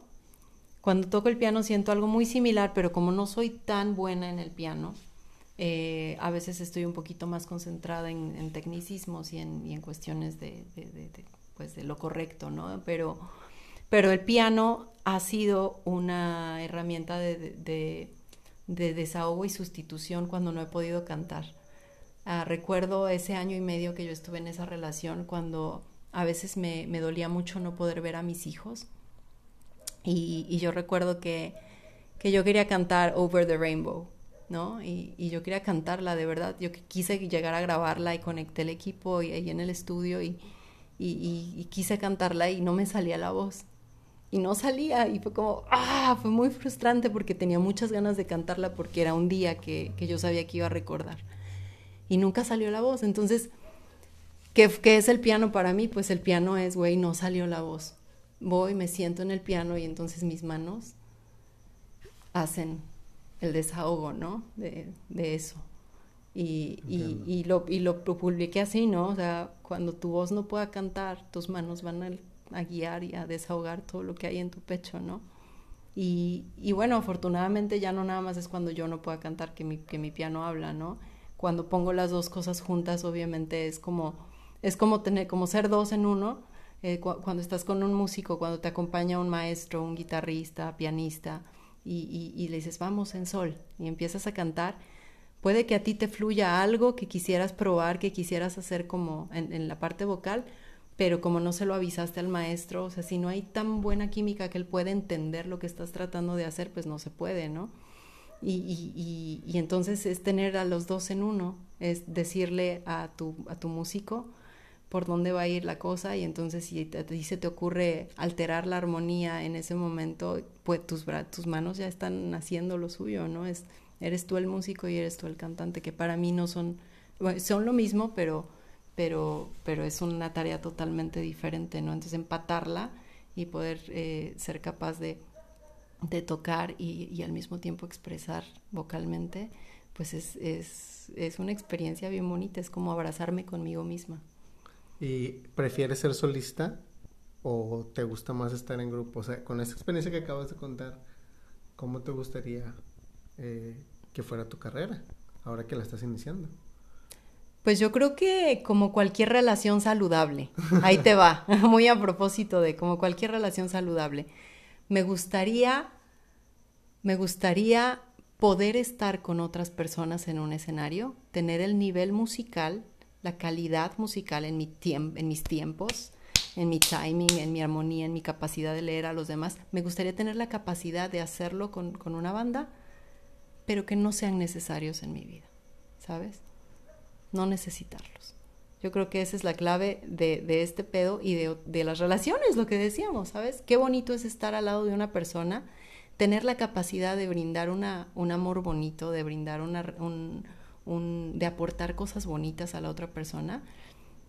cuando toco el piano siento algo muy similar, pero como no soy tan buena en el piano, eh, a veces estoy un poquito más concentrada en, tecnicismos y en, en cuestiones de, de, de, pues de lo correcto, ¿no? Pero, pero el piano ha sido una herramienta de, desahogo y sustitución cuando no he podido cantar. Ah, recuerdo ese año y medio que yo estuve en esa relación cuando a veces me, dolía mucho no poder ver a mis hijos y, yo recuerdo que, que, yo quería cantar Over the Rainbow, ¿no? Y, y, yo quería cantarla de verdad. Yo quise llegar a grabarla y conecté el equipo ahí en el estudio y, y, quise cantarla y no me salía la voz. Y no salía y fue como, ah, fue muy frustrante porque tenía muchas ganas de cantarla porque era un día que, que yo sabía que iba a recordar. Y nunca salió la voz. Entonces, ¿qué, ¿qué es el piano para mí? Pues el piano es, güey, no salió la voz voy, me siento en el piano y entonces mis manos hacen el desahogo, ¿no? De, de eso. Y, y, y, lo, y lo publiqué así, ¿no? O sea, cuando tu voz no pueda cantar, tus manos van a, guiar y a desahogar todo lo que hay en tu pecho, ¿no? Y, y, bueno, afortunadamente ya no nada más es cuando yo no pueda cantar que mi, que mi piano habla, ¿no? Cuando pongo las dos cosas juntas, obviamente es como, es como tener, como ser dos en uno, eh, cuando estás con un músico, cuando te acompaña un maestro, un guitarrista, pianista, y, y, le dices, vamos en sol, y empiezas a cantar, puede que a ti te fluya algo que quisieras probar, que quisieras hacer como en, la parte vocal, pero como no se lo avisaste al maestro, o sea, si no hay tan buena química que él pueda entender lo que estás tratando de hacer, pues no se puede, ¿no? Y, y, y entonces es tener a los dos en uno, es decirle a tu, a tu músico, por dónde va a ir la cosa y entonces si a se te ocurre alterar la armonía en ese momento, pues tus, tus manos ya están haciendo lo suyo, ¿no? Es, eres tú el músico y eres tú el cantante, que para mí no son, son lo mismo, pero, pero, pero es una tarea totalmente diferente, ¿no? Entonces empatarla y poder eh, ser capaz de, de tocar y, y, al mismo tiempo expresar vocalmente, pues es, es, es una experiencia bien bonita, es como abrazarme conmigo misma. ¿Y prefieres ser solista o te gusta más estar en grupo? O sea, con esta experiencia que acabas de contar, ¿cómo te gustaría eh, que fuera tu carrera ahora que la estás iniciando? Pues yo creo que como cualquier relación saludable, ahí te va, muy a propósito de como cualquier relación saludable, me gustaría, me gustaría poder estar con otras personas en un escenario, tener el nivel musical, la calidad musical en, mi en mis tiempos, en mi timing, en mi armonía, en mi capacidad de leer a los demás. Me gustaría tener la capacidad de hacerlo con, con una banda, pero que no sean necesarios en mi vida, ¿sabes? no necesitarlos. Yo creo que esa es la clave de, de este pedo y de, de, las relaciones, lo que decíamos, ¿sabes? Qué bonito es estar al lado de una persona, tener la capacidad de brindar una, un amor bonito, de brindar una, un, de aportar cosas bonitas a la otra persona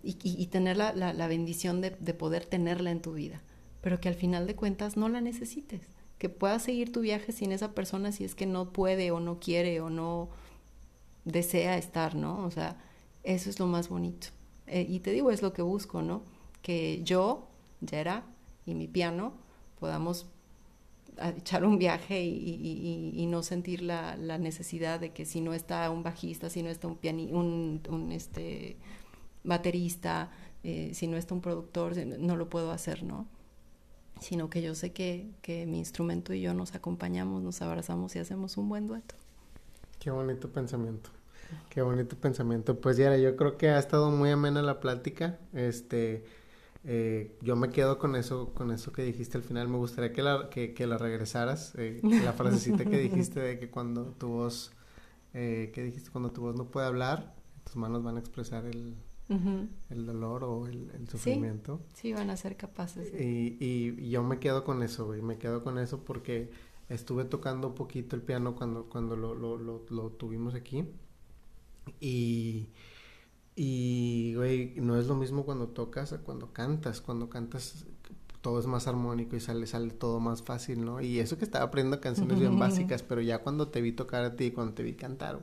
y, y, y tener la, la, la bendición de, de poder tenerla en tu vida, pero que al final de cuentas no la necesites, que puedas seguir tu viaje sin esa persona si es que no puede o no quiere o no desea estar, ¿no? O sea, eso es lo más bonito. Eh, y te digo, es lo que busco, ¿no? Que yo, Yera, y mi piano podamos echar un viaje y, y, y, no sentir la, la, necesidad de que si no está un bajista, si no está un, piani un, un este, baterista, eh, si no está un productor, no lo puedo hacer, ¿no? Sino que yo sé que, que mi instrumento y yo nos acompañamos, nos abrazamos y hacemos un buen dueto. Qué bonito pensamiento. Qué bonito pensamiento. Pues ya, yo creo que ha estado muy amena la plática. Este, eh, yo me quedo con eso, con eso que dijiste al final. Me gustaría que la, que, que la regresaras. Eh, la frasecita que dijiste de que cuando tu voz, eh, ¿qué dijiste? Cuando tu voz no puede hablar, tus manos van a expresar el, uh -huh. el dolor o el, el sufrimiento. Sí, sí, van a ser capaces. De... Y, y, y, yo me quedo con eso, güey. Me quedo con eso porque estuve tocando un poquito el piano cuando, cuando lo, lo, lo, lo tuvimos aquí. Y, y, güey, no es lo mismo cuando tocas a cuando cantas. Cuando cantas todo es más armónico y sale, sale todo más fácil, ¿no? Y eso que estaba aprendiendo canciones bien básicas, pero ya cuando te vi tocar a ti, cuando te vi cantar,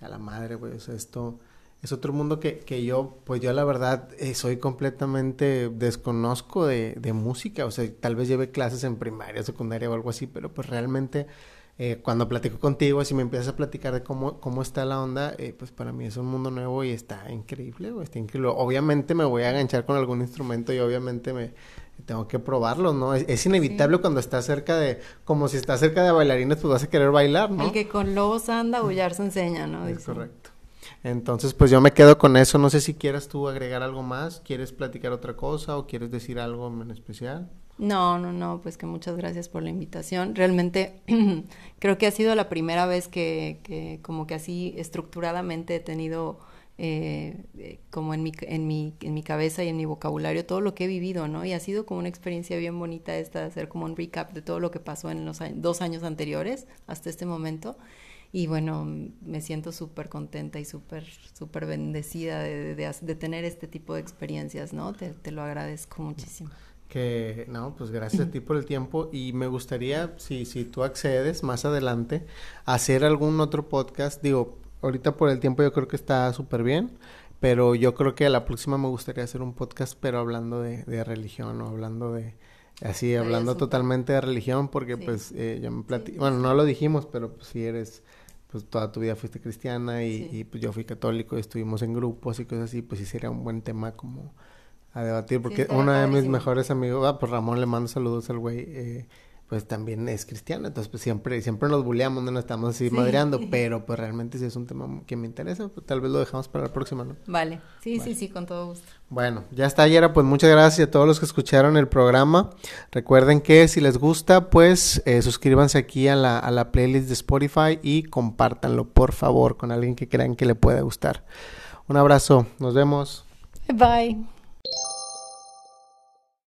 a la madre, güey, o sea, esto es otro mundo que, que yo, pues yo la verdad eh, soy completamente desconozco de, de música, o sea, tal vez lleve clases en primaria, secundaria o algo así, pero pues realmente eh, cuando platico contigo, si me empiezas a platicar de cómo, cómo está la onda, eh, pues para mí es un mundo nuevo y está increíble, güey, está increíble. Obviamente me voy a enganchar con algún instrumento y obviamente me tengo que probarlo, ¿no? Es, es inevitable sí. cuando estás cerca de, como si estás cerca de bailarines, pues vas a querer bailar, ¿no? El que con lobos anda, aullar se enseña, ¿no? Es correcto. Entonces, pues yo me quedo con eso. No sé si quieras tú agregar algo más, quieres platicar otra cosa o quieres decir algo en especial. No, no, no, pues que muchas gracias por la invitación. Realmente creo que ha sido la primera vez que, que como que así estructuradamente he tenido eh, como en mi, en, mi, en mi cabeza y en mi vocabulario todo lo que he vivido, ¿no? Y ha sido como una experiencia bien bonita esta hacer como un recap de todo lo que pasó en los dos años anteriores hasta este momento. Y bueno, me siento súper contenta y súper, súper bendecida de, de, de, tener este tipo de experiencias, ¿no? Te, te lo agradezco muchísimo que no, pues gracias a ti por el tiempo y me gustaría, si, si tú accedes más adelante, hacer algún otro podcast, digo, ahorita por el tiempo yo creo que está súper bien, pero yo creo que a la próxima me gustaría hacer un podcast, pero hablando de, de religión o hablando de, así, hablando totalmente de religión, porque sí. pues eh, ya me sí, bueno, no lo dijimos, pero pues si eres pues toda tu vida fuiste cristiana y, sí. y, pues yo fui católico y estuvimos en grupos y cosas así, pues sí sería un buen tema como a debatir, porque sí, uno de mis mejores amigos, ah, pues Ramón le mando saludos al güey, eh, pues también es cristiano, entonces pues siempre, siempre nos bulleamos, no nos estamos así sí. madreando, pero pues realmente si es un tema que me interesa, pues tal vez lo dejamos para la próxima, ¿no? Vale, sí, vale. sí, sí, con todo gusto. Bueno, ya está, Yera, pues muchas gracias a todos los que escucharon el programa. Recuerden que si les gusta, pues eh, suscríbanse aquí a la, a la playlist de Spotify y compártanlo, por favor, con alguien que crean que le pueda gustar. Un abrazo, nos vemos. Bye.